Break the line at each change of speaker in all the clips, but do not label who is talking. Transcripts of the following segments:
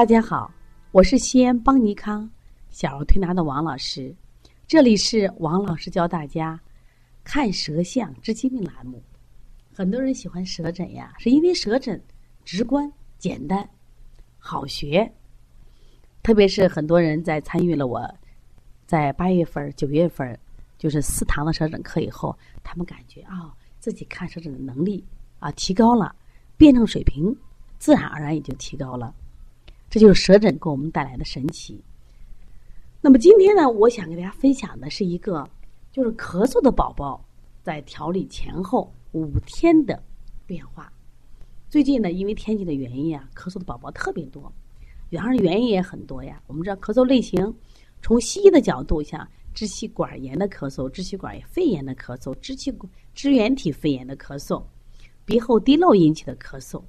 大家好，我是西安邦尼康小儿推拿的王老师，这里是王老师教大家看舌象治疾病栏目。很多人喜欢舌诊呀，是因为舌诊直观、简单、好学。特别是很多人在参与了我在八月份、九月份就是四堂的舌诊课以后，他们感觉啊、自己看舌诊的能力啊提高了，辩证水平自然而然也就提高了。这就是舌诊给我们带来的神奇。那么今天呢，我想给大家分享的是一个，就是咳嗽的宝宝在调理前后五天的变化。最近呢，因为天气的原因啊，咳嗽的宝宝特别多，然而原因也很多呀。我们知道咳嗽类型，从西医的角度，像支气管炎的咳嗽、支气管肺炎的咳嗽、支气支原体肺炎的咳嗽、鼻后滴漏引起的咳嗽。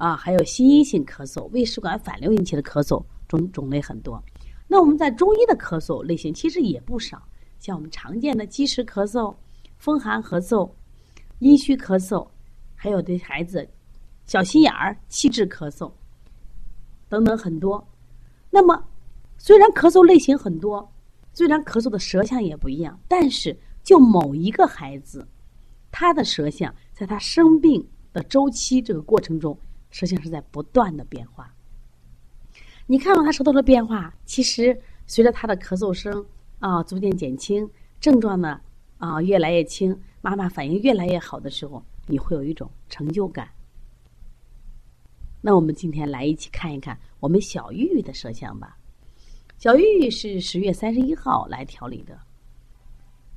啊，还有心因性咳嗽、胃食管反流引起的咳嗽，种种类很多。那我们在中医的咳嗽类型其实也不少，像我们常见的积食咳嗽、风寒咳嗽、阴虚咳嗽，还有对孩子小心眼儿、气滞咳嗽等等很多。那么，虽然咳嗽类型很多，虽然咳嗽的舌象也不一样，但是就某一个孩子，他的舌象在他生病的周期这个过程中。舌象是在不断的变化。你看到他舌头的变化，其实随着他的咳嗽声啊逐渐减轻，症状呢啊越来越轻，妈妈反应越来越好的时候，你会有一种成就感。那我们今天来一起看一看我们小玉玉的舌象吧。小玉玉是十月三十一号来调理的。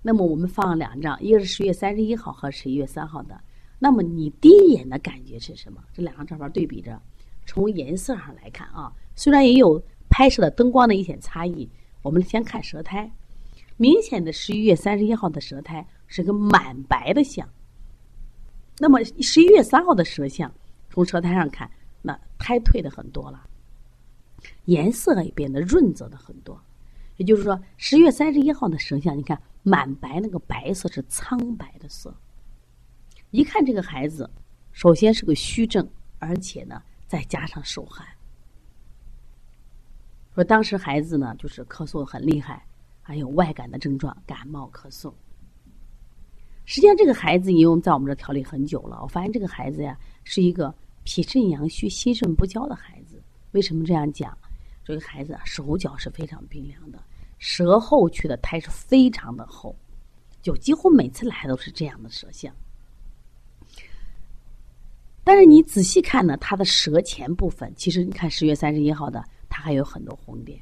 那么我们放了两张，一个是十月三十一号和十一月三号的。那么你第一眼的感觉是什么？这两张照片对比着，从颜色上来看啊，虽然也有拍摄的灯光的一些差异，我们先看舌苔。明显的十一月三十一号的舌苔是个满白的象。那么十一月三号的舌象，从舌苔上看，那苔退的很多了，颜色也变得润泽的很多。也就是说，十月三十一号的舌象，你看满白那个白色是苍白的色。一看这个孩子，首先是个虚症，而且呢再加上受寒。说当时孩子呢就是咳嗽很厉害，还有外感的症状，感冒咳嗽。实际上这个孩子，因为在我们这调理很久了，我发现这个孩子呀是一个脾肾阳虚、心肾不交的孩子。为什么这样讲？这个孩子手脚是非常冰凉的，舌后区的苔是非常的厚，就几乎每次来都是这样的舌象。但是你仔细看呢，他的舌前部分，其实你看十月三十一号的，他还有很多红点，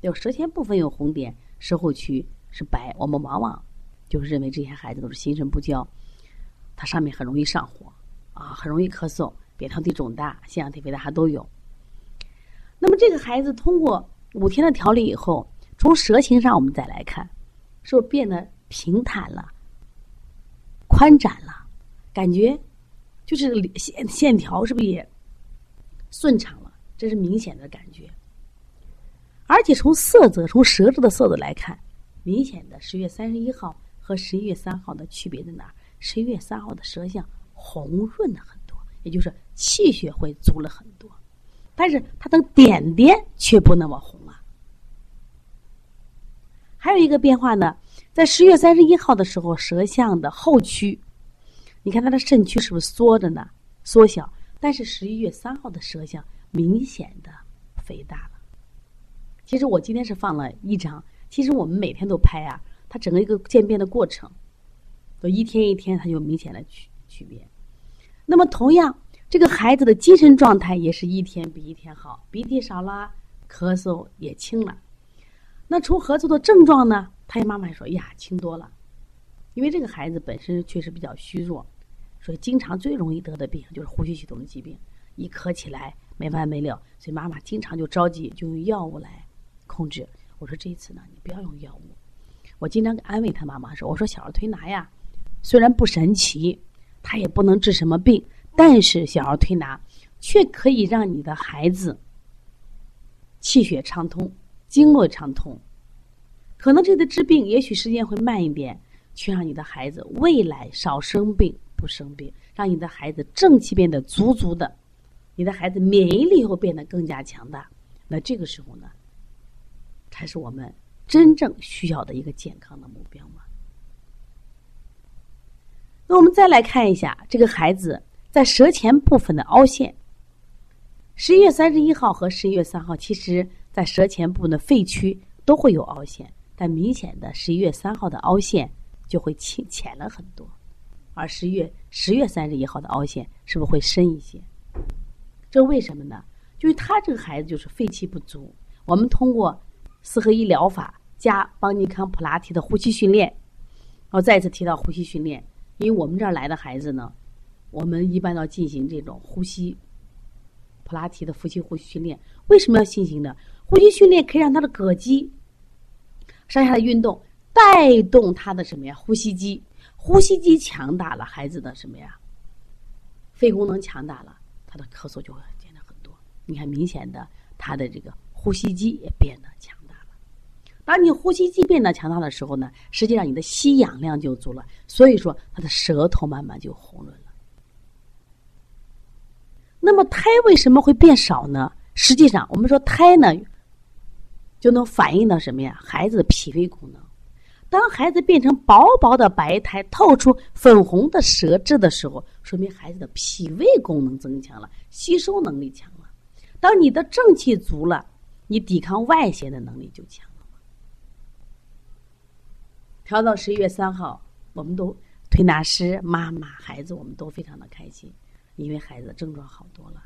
有舌前部分有红点，舌后区是白。我们往往就是认为这些孩子都是心神不交，他上面很容易上火啊，很容易咳嗽，扁桃体肿大、腺样体肥大还都有。那么这个孩子通过五天的调理以后，从舌形上我们再来看，是不是变得平坦了、宽展了，感觉？就是线线条是不是也顺畅了？这是明显的感觉。而且从色泽，从舌质的色泽来看，明显的十月三十一号和十一月三号的区别在哪？十一月三号的舌象红润了很多，也就是气血会足了很多，但是它的点点却不那么红啊。还有一个变化呢，在十月三十一号的时候，舌象的后区。你看他的肾区是不是缩着呢？缩小，但是十一月三号的舌象明显的肥大了。其实我今天是放了一张，其实我们每天都拍啊，它整个一个渐变的过程，都一天一天它就明显的区区别。那么同样，这个孩子的精神状态也是一天比一天好，鼻涕少了，咳嗽也轻了。那从咳嗽的症状呢？他妈妈说呀，轻多了。因为这个孩子本身确实比较虚弱，所以经常最容易得的病就是呼吸系统的疾病，一咳起来没完没了，所以妈妈经常就着急，就用药物来控制。我说这一次呢，你不要用药物。我经常安慰他妈妈说：“我说小儿推拿呀，虽然不神奇，它也不能治什么病，但是小儿推拿却可以让你的孩子气血畅通、经络畅通。可能这次治病也许时间会慢一点。”却让你的孩子未来少生病，不生病，让你的孩子正气变得足足的，你的孩子免疫力会变得更加强大。那这个时候呢，才是我们真正需要的一个健康的目标嘛。那我们再来看一下这个孩子在舌前部分的凹陷。十一月三十一号和十一月三号，其实在舌前部的肺区都会有凹陷，但明显的十一月三号的凹陷就会浅浅了很多，而十月十月三十一号的凹陷是不是会深一些？这为什么呢？就是他这个孩子就是肺气不足。我们通过四合一疗法加邦尼康普拉提的呼吸训练，我再次提到呼吸训练，因为我们这儿来的孩子呢，我们一般要进行这种呼吸普拉提的呼吸呼吸训练。为什么要进行呢？呼吸训练可以让他的膈肌上下的运动，带动他的什么呀？呼吸肌，呼吸机强大了，孩子的什么呀？肺功能强大了。他的咳嗽就会减少很多。你看，明显的，他的这个呼吸机也变得强大了。当你呼吸机变得强大的时候呢，实际上你的吸氧量就足了，所以说他的舌头慢慢就红润了。那么胎为什么会变少呢？实际上，我们说胎呢，就能反映到什么呀？孩子的脾胃功能。当孩子变成薄薄的白苔，透出粉红的舌质的时候，说明孩子的脾胃功能增强了，吸收能力强了。当你的正气足了，你抵抗外邪的能力就强了。调到十一月三号，我们都推拿师、妈妈、孩子，我们都非常的开心，因为孩子症状好多了。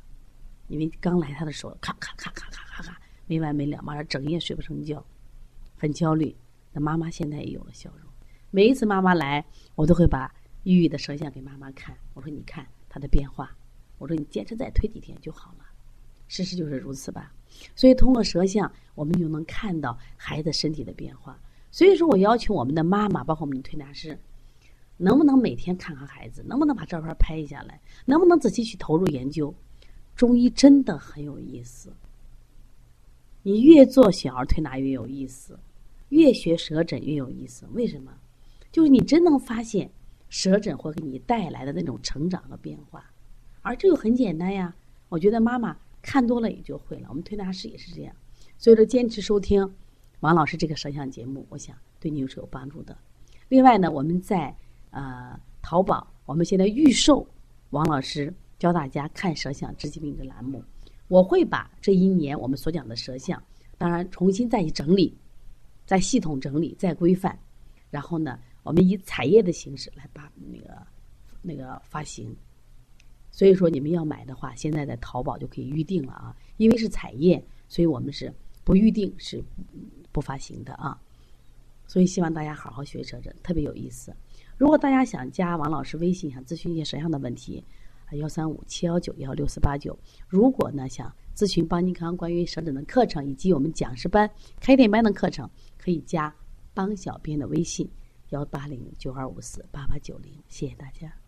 因为刚来他的时候，咔咔咔咔咔咔咔，没完没了，马上整夜睡不成觉，很焦虑。那妈妈现在也有了笑容。每一次妈妈来，我都会把玉玉的舌象给妈妈看。我说：“你看她的变化。”我说：“你坚持再推几天就好了。”事实就是如此吧。所以通过舌象，我们就能看到孩子身体的变化。所以说我要求我们的妈妈，包括我们的推拿师，能不能每天看看孩子？能不能把照片拍下来？能不能仔细去投入研究？中医真的很有意思。你越做小儿推拿越有意思。越学舌诊越有意思，为什么？就是你真能发现舌诊会给你带来的那种成长和变化，而这个很简单呀。我觉得妈妈看多了也就会了，我们推拿师也是这样。所以说，坚持收听王老师这个舌象节目，我想对你是有帮助的。另外呢，我们在呃淘宝，我们现在预售王老师教大家看舌象治疾病的栏目，我会把这一年我们所讲的舌象，当然重新再去整理。再系统整理，再规范，然后呢，我们以彩页的形式来把那个那个发行。所以说，你们要买的话，现在在淘宝就可以预定了啊。因为是彩页，所以我们是不预定是不发行的啊。所以希望大家好好学舌诊，特别有意思。如果大家想加王老师微信，想咨询一些舌象的问题，幺三五七幺九幺六四八九。如果呢想咨询邦尼康关于舌诊的课程，以及我们讲师班、开店班的课程。可以加帮小编的微信：幺八零九二五四八八九零，谢谢大家。